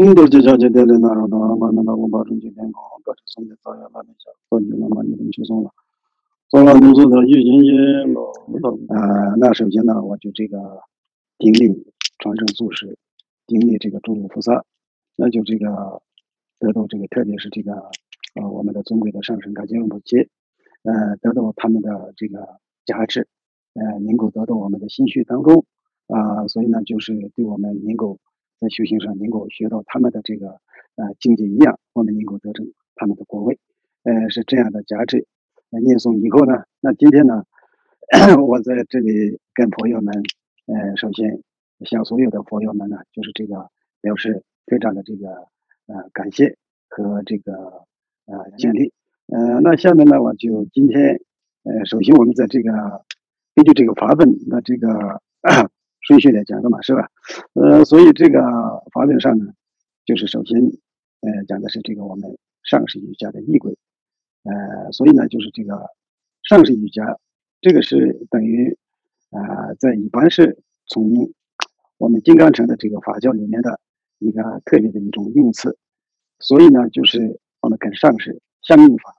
嗯，都是叫叫叫叫那种的，完了那我保证今天搞，把这送的早点把那下，早就那么你们去送了，送了工作的一星期了。啊，那首先呢，我就这个顶礼传承祖师，顶礼这个诸佛菩萨，那就这个得到这个，特别是这个呃我们的尊贵的上神感觉不切，呃得到他们的这个加持，呃能够得到我们的心绪当中啊，所以呢，就是对我们能够。在修行上能够学到他们的这个呃境界一样，我们能够得成他们的果位，呃是这样的价值。念诵以后呢，那今天呢，我在这里跟朋友们，呃，首先向所有的朋友们呢，就是这个表示非常的这个呃感谢和这个呃敬礼。呃，那下面呢，我就今天呃，首先我们在这个根据这个法本那这个。顺序来讲的嘛，是吧？呃，所以这个法论上呢，就是首先，呃，讲的是这个我们上师瑜伽的仪轨，呃，所以呢，就是这个上师瑜伽，这个是等于啊，在一般是从我们金刚乘的这个法教里面的一个特别的一种用词，所以呢，就是我们跟上师相应法，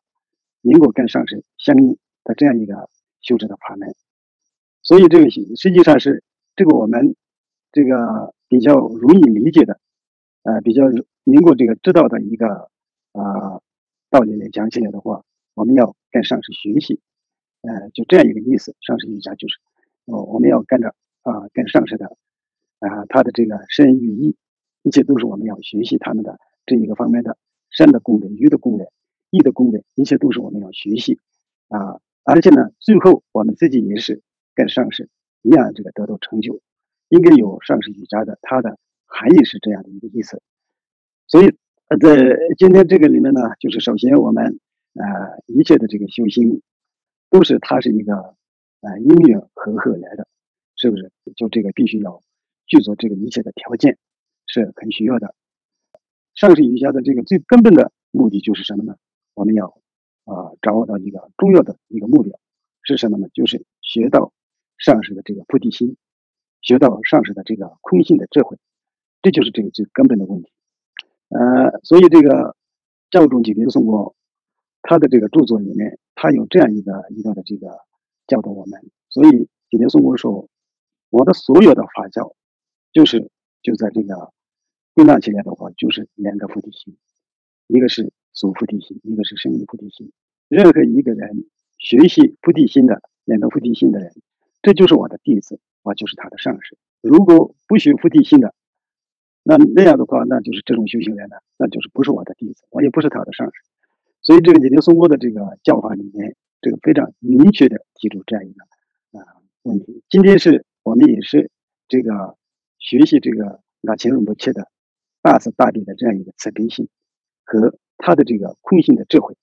因果跟上师相应的这样一个修持的法门，所以这个实际上是。这个我们这个比较容易理解的，呃，比较能够这个知道的一个啊道理来讲起来的话，我们要跟上师学习，呃，就这样一个意思。上师瑜伽就是，哦，我们要跟着啊，跟上师的啊，他的这个身与意，一切都是我们要学习他们的这一个方面的身的功能、鱼的功能、意的功能，一切都是我们要学习啊。而且呢，最后我们自己也是跟上师。一样，这个得到成就，应该有上师瑜伽的，它的含义是这样的一个意思。所以，呃在今天这个里面呢，就是首先我们呃一切的这个修行，都是它是一个呃因缘和合来的，是不是？就这个必须要具足这个一切的条件，是很需要的。上师瑜伽的这个最根本的目的就是什么呢？我们要啊掌握到一个重要的一个目标是什么呢？就是学到。上师的这个菩提心，学到上师的这个空性的智慧，这就是这个最根本的问题。呃，所以这个教中解决宋光，他的这个著作里面，他有这样一个一个的这个教导我们。所以解决宋光说，我的所有的法教，就是就在这个归纳起来的话，就是两个菩提心，一个是所菩提心，一个是生理菩提心。任何一个人学习菩提心的两个菩提心的人。这就是我的弟子，我就是他的上师。如果不学菩提心的，那那样的话，那就是这种修行人呢，那就是不是我的弟子，我也不是他的上师。所以，这个解决松波的这个教法里面，这个非常明确的提出这样一个啊问题。今天是我们也是这个学习这个那前人不切的大慈大悲的这样一个慈悲心和他的这个空性的智慧，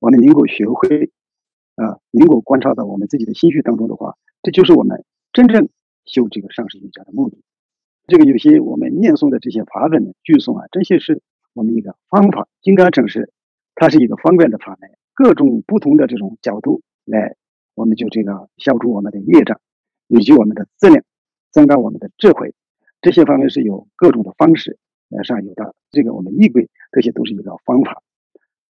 我们能够学会啊，能够观察到我们自己的心绪当中的话。这就是我们真正修这个上师瑜伽的目的。这个有些我们念诵的这些法本句诵啊，这些是我们一个方法。金刚乘是它是一个方便的法门，各种不同的这种角度来，我们就这个消除我们的业障，以及我们的质量，增长我们的智慧。这些方面是有各种的方式来上有的。这个我们仪轨，这些都是一个方法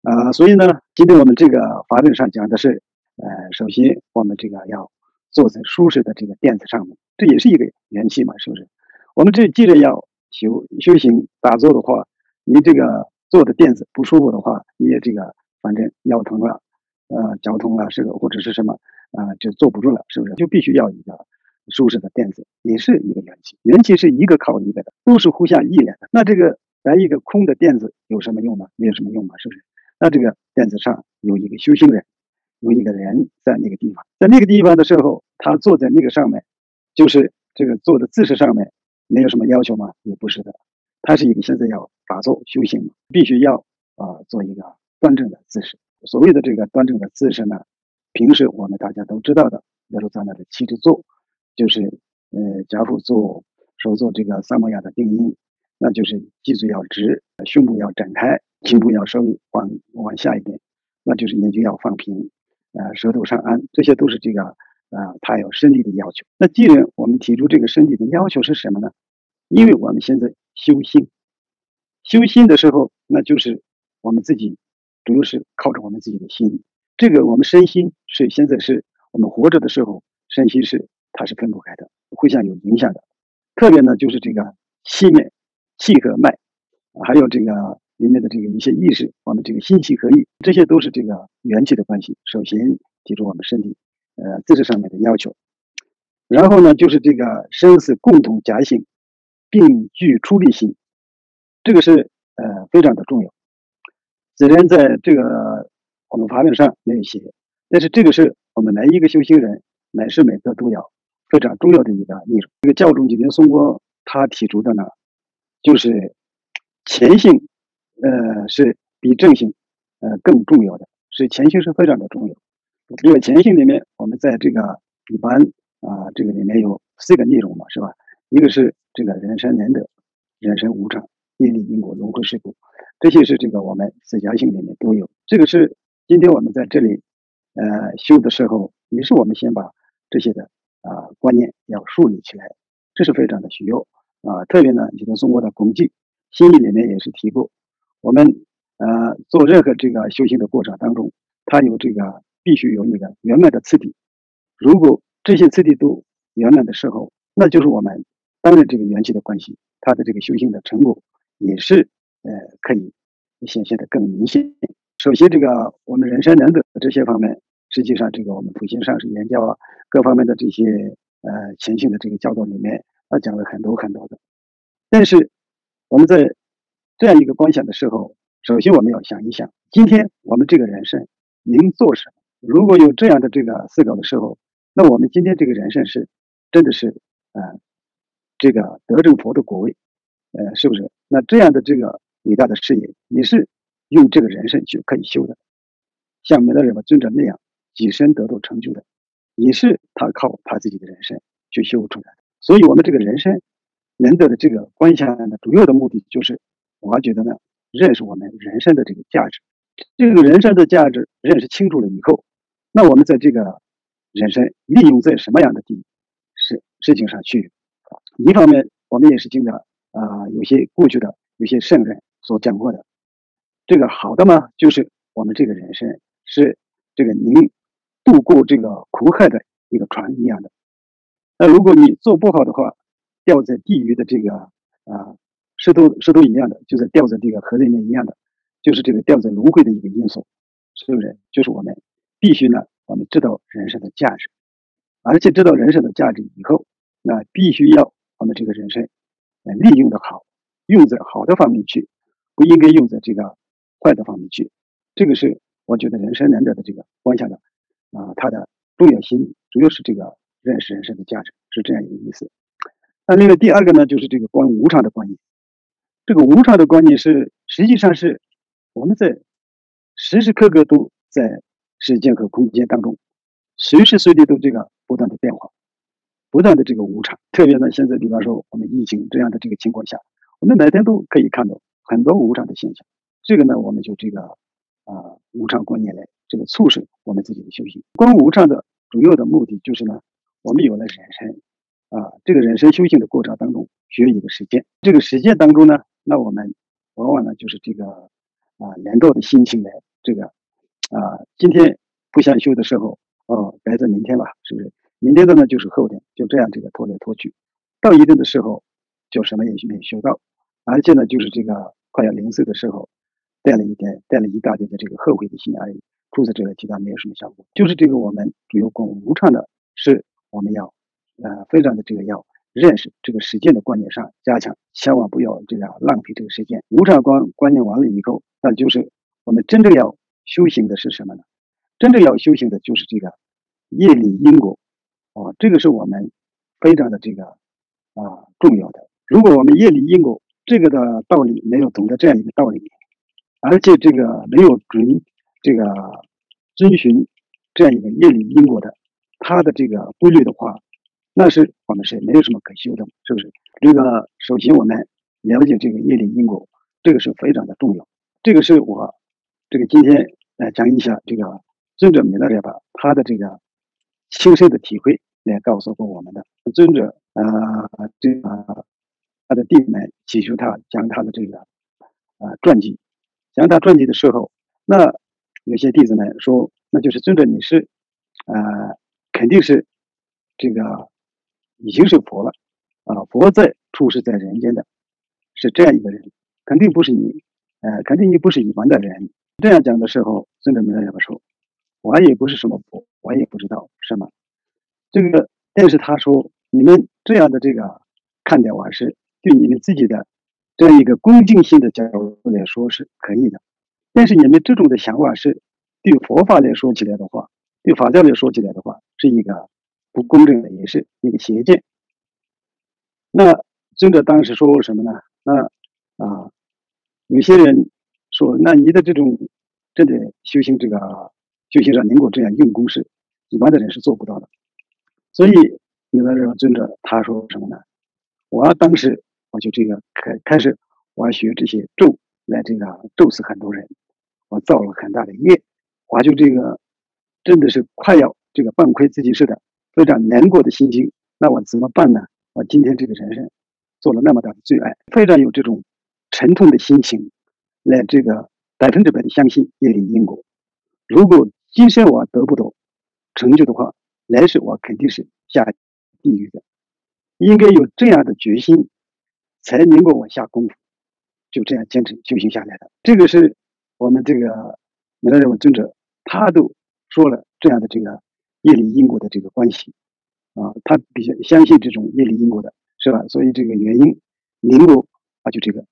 啊。所以呢，今天我们这个法本上讲的是，呃，首先我们这个要。坐在舒适的这个垫子上面，这也是一个元气嘛，是不是？我们这既然要修修行打坐的话，你这个坐的垫子不舒服的话，你也这个反正腰疼了，呃，脚疼了，是个或者是什么啊，就坐不住了，是不是？就必须要一个舒适的垫子，也是一个元气。元气是一个靠一个的，都是互相依赖的。那这个来一个空的垫子有什么用呢？没有什么用嘛，是不是？那这个垫子上有一个修行人。有一个人在那个地方，在那个地方的时候，他坐在那个上面，就是这个坐的姿势上面，没有什么要求吗？也不是的，他是一个现在要打坐修行，必须要啊做一个端正的姿势。所谓的这个端正的姿势呢，平时我们大家都知道的，比如说在那的七支坐，就是呃夹腹坐，手做这个三摩亚的定音，那就是脊椎要直，胸部要展开，颈部要稍微往往下一点，那就是眼睛要放平。呃，舌头上安，这些都是这个，呃，他有身体的要求。那既然我们提出这个身体的要求是什么呢？因为我们现在修心，修心的时候，那就是我们自己，主要是靠着我们自己的心。这个我们身心是现在是我们活着的时候，身心是它是分不开的，互相有影响的。特别呢，就是这个气面、气和脉，还有这个里面的这个一些意识，我们这个心气合一，这些都是这个元气的关系。首先提出我们身体，呃，姿势上面的要求。然后呢，就是这个生死共同夹性，并具出力性，这个是呃非常的重要。虽然在这个我们法本上没有写，但是这个是我们每一个修行人每时每刻都要非常重要的一个内容。这个教中今天松波他提出的呢，就是前性，呃是比正性呃更重要的，是前性是非常的重要。因为前性里面，我们在这个一般。啊，这个里面有四个内容嘛，是吧？一个是这个人生难得，人生无常，业力因果轮回事故，这些是这个我们四家性里面都有。这个是今天我们在这里呃修的时候，也是我们先把这些的啊观念要树立起来，这是非常的需要啊。特别呢，今天中国的功绩心意里面也是提过，我们呃做任何这个修行的过程当中，它有这个必须有一个圆满的次第，如果这些次第都圆满的时候，那就是我们当然这个缘起的关系，它的这个修行的成果也是呃可以显现的更明显。首先，这个我们人生难得这些方面，实际上这个我们普贤上师研究啊，各方面的这些呃前行的这个教导里面啊讲了很多很多的。但是我们在这样一个观想的时候，首先我们要想一想，今天我们这个人生能做什么？如果有这样的这个思考的时候。那我们今天这个人生是，真的是，呃，这个得正佛的果位，呃，是不是？那这样的这个伟大的事业，也是用这个人生就可以修的，像弥勒日巴尊者那样，己身得到成就的，也是他靠他自己的人生去修出来的。所以，我们这个人生能得的这个观想的主要的目的，就是我觉得呢，认识我们人生的这个价值，这个人生的价值认识清楚了以后，那我们在这个。人生利用在什么样的地事事情上去？一方面，我们也是经常啊，有些过去的有些圣人所讲过的，这个好的嘛，就是我们这个人生是这个您度过这个苦海的一个船一样的。那如果你做不好的话，掉在地狱的这个啊石头石头一样的，就是掉在这个河里面一样的，就是这个掉在轮回的一个因素，是不是？就是我们必须呢。我们知道人生的价值，而且知道人生的价值以后，那必须要我们这个人生，呃，利用的好，用在好的方面去，不应该用在这个坏的方面去。这个是我觉得人生难得的这个观想的啊，它的重要性主要是这个认识人生的价值是这样一个意思。那另外第二个呢，就是这个观无常的观念。这个无常的观念是实际上是我们在时时刻刻都在。时间和空间当中，随时随地都这个不断的变化，不断的这个无常。特别呢，现在比方说我们疫情这样的这个情况下，我们每天都可以看到很多无常的现象。这个呢，我们就这个啊无常观念来这个促使我们自己的修行。观无常的主要的目的就是呢，我们有了人生啊，这个人生修行的过程当中需要一个实践。这个实践当中呢，那我们往往呢就是这个啊连着的心情来这个。啊，今天不想修的时候，哦，改在明天吧，是不是？明天的呢，就是后天，就这样这个拖来拖去，到一定的时候，就什么也没有修到，而且呢，就是这个快要零碎的时候，带了一点，带了一大堆的这个后悔的心而已。除此之外，其他没有什么效果。就是这个我们主要观无常的，是我们要呃非常的这个要认识这个实践的观念上加强，千万不要这个浪费这个时间。无常观观念完了以后，那就是我们真正要。修行的是什么呢？真正要修行的就是这个业力因果，啊，这个是我们非常的这个啊重要的。如果我们业力因果这个的道理没有懂得这样一个道理，而且这个没有遵这个遵循这样一个业力因果的它的这个规律的话，那是我们是没有什么可修的，是不是？这个首先我们了解这个业力因果，这个是非常的重要。这个是我。这个今天来讲一下这个尊者弥勒日巴他的这个亲身的体会来告诉过我们的尊者啊，这个他的弟子们祈求他将他的这个啊传记，讲他传记的时候，那有些弟子们说，那就是尊者你是，啊，肯定是这个已经是佛了，啊，佛在出世在人间的，是这样一个人，肯定不是你，呃，肯定你不是一般的人。这样讲的时候，尊者们怎么说？我也不是什么佛，我也不知道什么。这个，但是他说，你们这样的这个看待我是对你们自己的这样一个恭敬心的角度来说是可以的，但是你们这种的想法是对佛法来说起来的话，对法教来说起来的话，是一个不公正的，也是一个邪见。那尊者当时说过什么呢？那啊，有些人说，那你的这种真的修行这个。修行上能够这样用功是，一般的人是做不到的。所以有的这个尊者他说什么呢？我当时我就这个开开始，我要学这些咒来这个咒死很多人，我造了很大的业，我就这个真的是快要这个半亏自己似的，非常难过的心情。那我怎么办呢？我今天这个人生做了那么大的罪爱，非常有这种沉痛的心情，来这个百分之百的相信业力因果。如果今生我得不到成就的话，来世我肯定是下地狱的。应该有这样的决心，才能够往下功夫，就这样坚持修行下来的。这个是我们这个每个人尊者，他都说了这样的这个业力因果的这个关系啊，他比较相信这种业力因果的，是吧？所以这个原因能够啊，就这个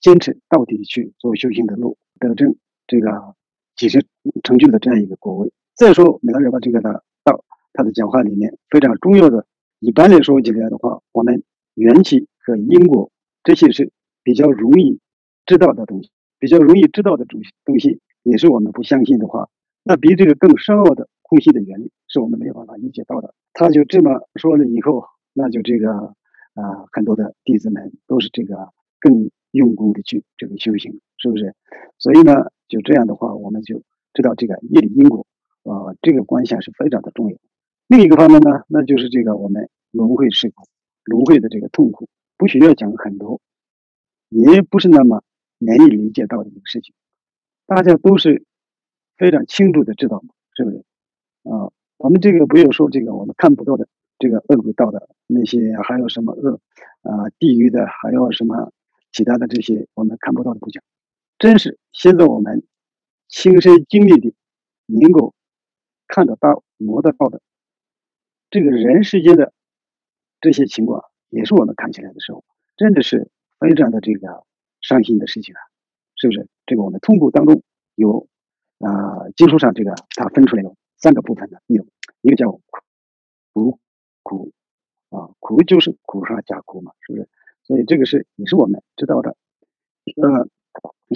坚持到底去做修行的路，得证这个。几十成就的这样一个果位。再说，每个人把这个的道，他的讲话里面非常重要的。一般来说起来的话，我们缘起和因果这些是比较容易知道的东西，比较容易知道的东西东西，也是我们不相信的话，那比这个更深奥的呼吸的原理，是我们没有办法理解到的。他就这么说了以后，那就这个啊，很多的弟子们都是这个更用功的去这个修行，是不是？所以呢？就这样的话，我们就知道这个业力因果，啊，这个关系是非常的重要。另一个方面呢，那就是这个我们轮回事故，轮回的这个痛苦，不需要讲很多，也不是那么难以理解到的一个事情，大家都是非常清楚的知道嘛，是不是？啊，我们这个不要说这个我们看不到的这个恶鬼道的那些，还有什么恶啊地狱的，还有什么其他的这些我们看不到的不讲。真是现在我们亲身经历的，能够看得到、摸得到的，这个人世间的这些情况，也是我们看起来的时候，真的是非常的这个伤心的事情啊，是不是？这个我们通过当中有啊，经书上这个它分出来有三个部分的，有一个叫苦苦苦啊，苦就是苦上加苦嘛，是不是？所以这个是也是我们知道的，呃。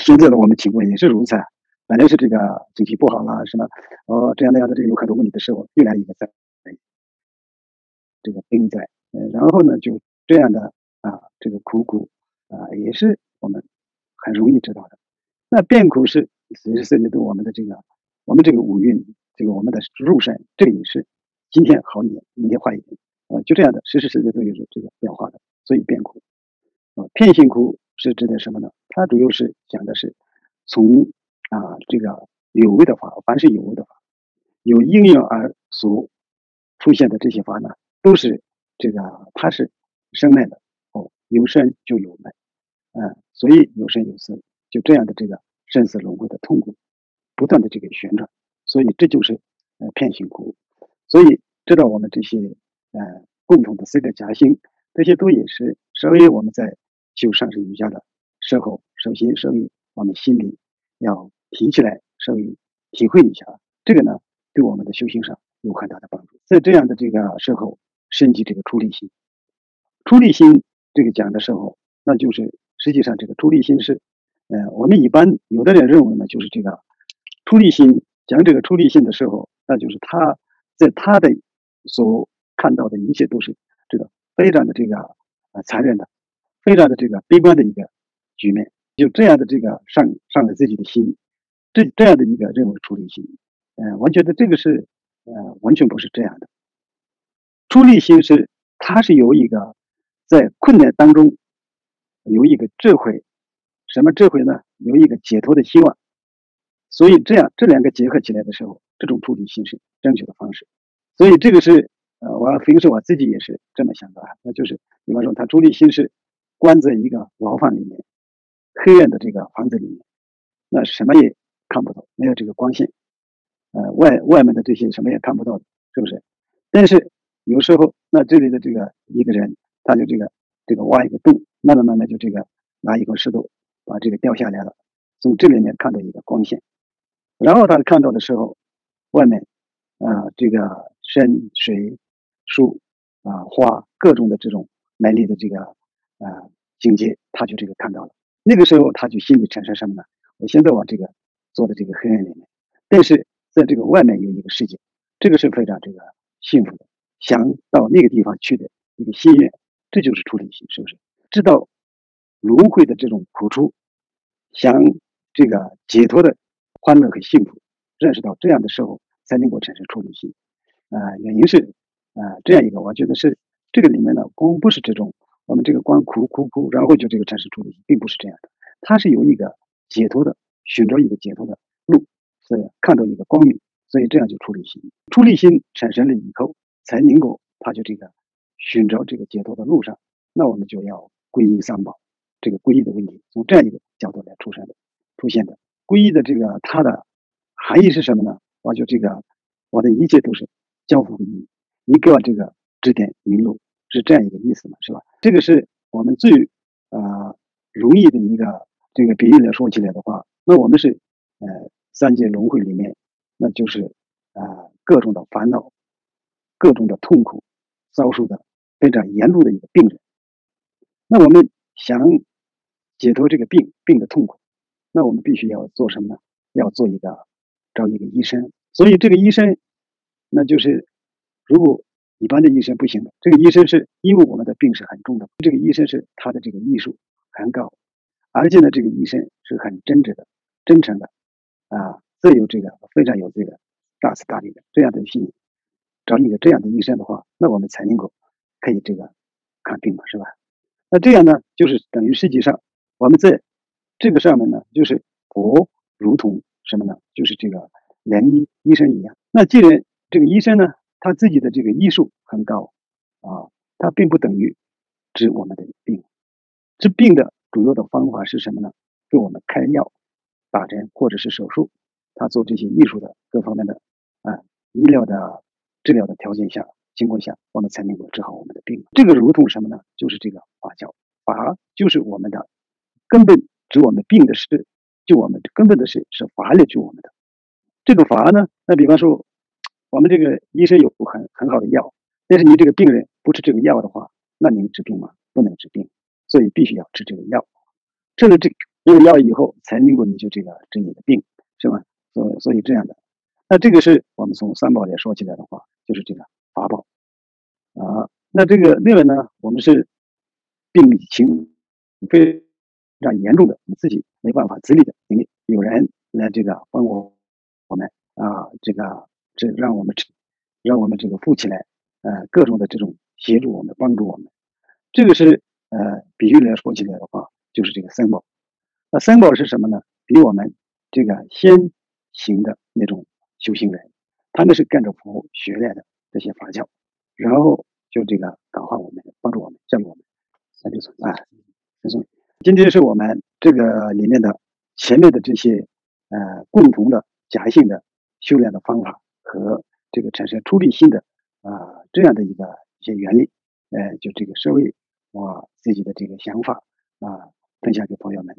现在的我们情况也是如此啊，本来是这个经济不好了，什么哦这样那样的这个有很多问题的时候，又来一个灾，这个病灾，呃，然后呢就这样的啊，这个苦苦啊，也是我们很容易知道的。那变苦是其实涉及到我们的这个我们这个五蕴，这个我们的入身，这也是今天好一点，明天坏一点，啊，就这样的，时时时刻都有这个变化的，所以变苦啊，片性苦。是指的什么呢？它主要是讲的是从啊这个有为的法，凡是有为的法，有应用而所出现的这些法呢，都是这个它是生来的哦，有生就有来，嗯，所以有生有死，就这样的这个生死轮回的痛苦，不断的这个旋转，所以这就是呃片心苦，所以知道我们这些呃共同的四个夹心，这些都也是稍微我们在。修上师瑜伽的时候，首先稍微我们心里要提起来，稍微体会一下，这个呢，对我们的修行上有很大的帮助。在这样的这个时候，升级这个出离心。出离心这个讲的时候，那就是实际上这个出离心是，呃，我们一般有的人认为呢，就是这个出离心讲这个出离心的时候，那就是他在他的所看到的一切都是这个非常的这个呃残忍的。非常的这个悲观的一个局面，就这样的这个上上了自己的心，这这样的一个任务处理心，嗯，我觉得这个是呃完全不是这样的。出离心是它是有一个在困难当中有一个智慧，什么智慧呢？有一个解脱的希望。所以这样这两个结合起来的时候，这种处理心是正确的方式。所以这个是呃，我平时我自己也是这么想的啊，那就是比方说他处理心是关在一个牢房里面，黑暗的这个房子里面，那什么也看不到，没有这个光线，呃，外外面的这些什么也看不到，是不是？但是有时候那这里的这个一个人，他就这个这个挖一个洞，慢慢慢慢就这个拿一块石头把这个掉下来了，从这里面看到一个光线。然后他看到的时候，外面，啊，这个山水、树啊、花各种的这种美丽的这个啊境界，他就这个看到了。那个时候他就心里产生什么呢？我现在往这个坐在这个黑暗里面，但是在这个外面有一个世界，这个是非常这个幸福的，想到那个地方去的一个心愿，这就是出离心，是不是？知道轮回的这种苦处，想这个解脱的。欢乐和幸福，认识到这样的时候才能够产生出离心，啊，原因是啊这样一个，我觉得是这个里面呢，光不是这种我们这个光苦苦苦，然后就这个产生出离心，并不是这样的，它是有一个解脱的，寻找一个解脱的路，所以看到一个光明，所以这样就出离心，出离心产生了以后，才能够他就这个寻找这个解脱的路上，那我们就要皈依三宝，这个皈依的问题从这样一个角度来出生的，出现的。皈依的这个它的含义是什么呢？我就这个我的一切都是交付给你，你给我这个指点迷路，是这样一个意思嘛，是吧？这个是我们最啊容易的一个这个比喻来说起来的话，那我们是呃三界轮回里面，那就是啊各种的烦恼、各种的痛苦遭受的非常严重的一个病人，那我们想解脱这个病病的痛苦。那我们必须要做什么呢？要做一个找一个医生。所以这个医生，那就是如果一般的医生不行的，这个医生是因为我们的病是很重的，这个医生是他的这个艺术很高，而且呢，这个医生是很真挚的、真诚的啊，自有这个非常有这个大慈大悲的这样的心。找一个这样的医生的话，那我们才能够可以这个看病嘛，是吧？那这样呢，就是等于实际上我们在。这个上面呢，就是佛如同什么呢？就是这个良医医生一样。那既然这个医生呢，他自己的这个医术很高啊，他并不等于治我们的病。治病的主要的方法是什么呢？给我们开药、打针或者是手术。他做这些艺术的各方面的啊医疗的治疗的条件下情况下，我们才能够治好我们的病。这个如同什么呢？就是这个法教法，就是我们的根本。治我们病的是救我们根本的是是法来救我们的。这个法呢，那比方说，我们这个医生有很很好的药，但是你这个病人不吃这个药的话，那能治病吗？不能治病，所以必须要吃这个药。吃了这这个药以后，才能够你就这个治你的病，是吧？所所以这样的。那这个是我们从三宝来说起来的话，就是这个法宝啊。那这个另外呢，我们是病情非。非常严重的，你自己没办法自理的，因为有人来这个帮我，我们啊，这个这让我们让我们这个富起来，呃，各种的这种协助我们，帮助我们，这个是呃，比喻来说起来的话，就是这个三宝。那三宝是什么呢？比我们这个先行的那种修行人，他们是干着佛学来的这些法教，然后就这个感化我们，帮助我们，教育我们，那就算啊，就是。今天是我们这个里面的前面的这些呃共同的假性的修炼的方法和这个产生出离心的啊这样的一个一些原理，呃，就这个社会我自己的这个想法啊分享给朋友们。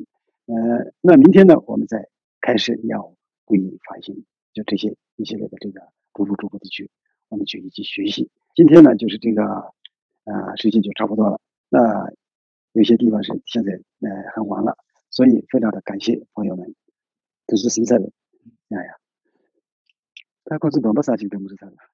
呃，那明天呢，我们再开始要皈依法心，就这些一系列的这个逐步逐步的去我们去一起学习。今天呢，就是这个啊时间就差不多了，那。有些地方是现在呃很晚了，所以非常的感谢朋友们，都是生产的，哎呀，他可是多么伤心，都不是他的。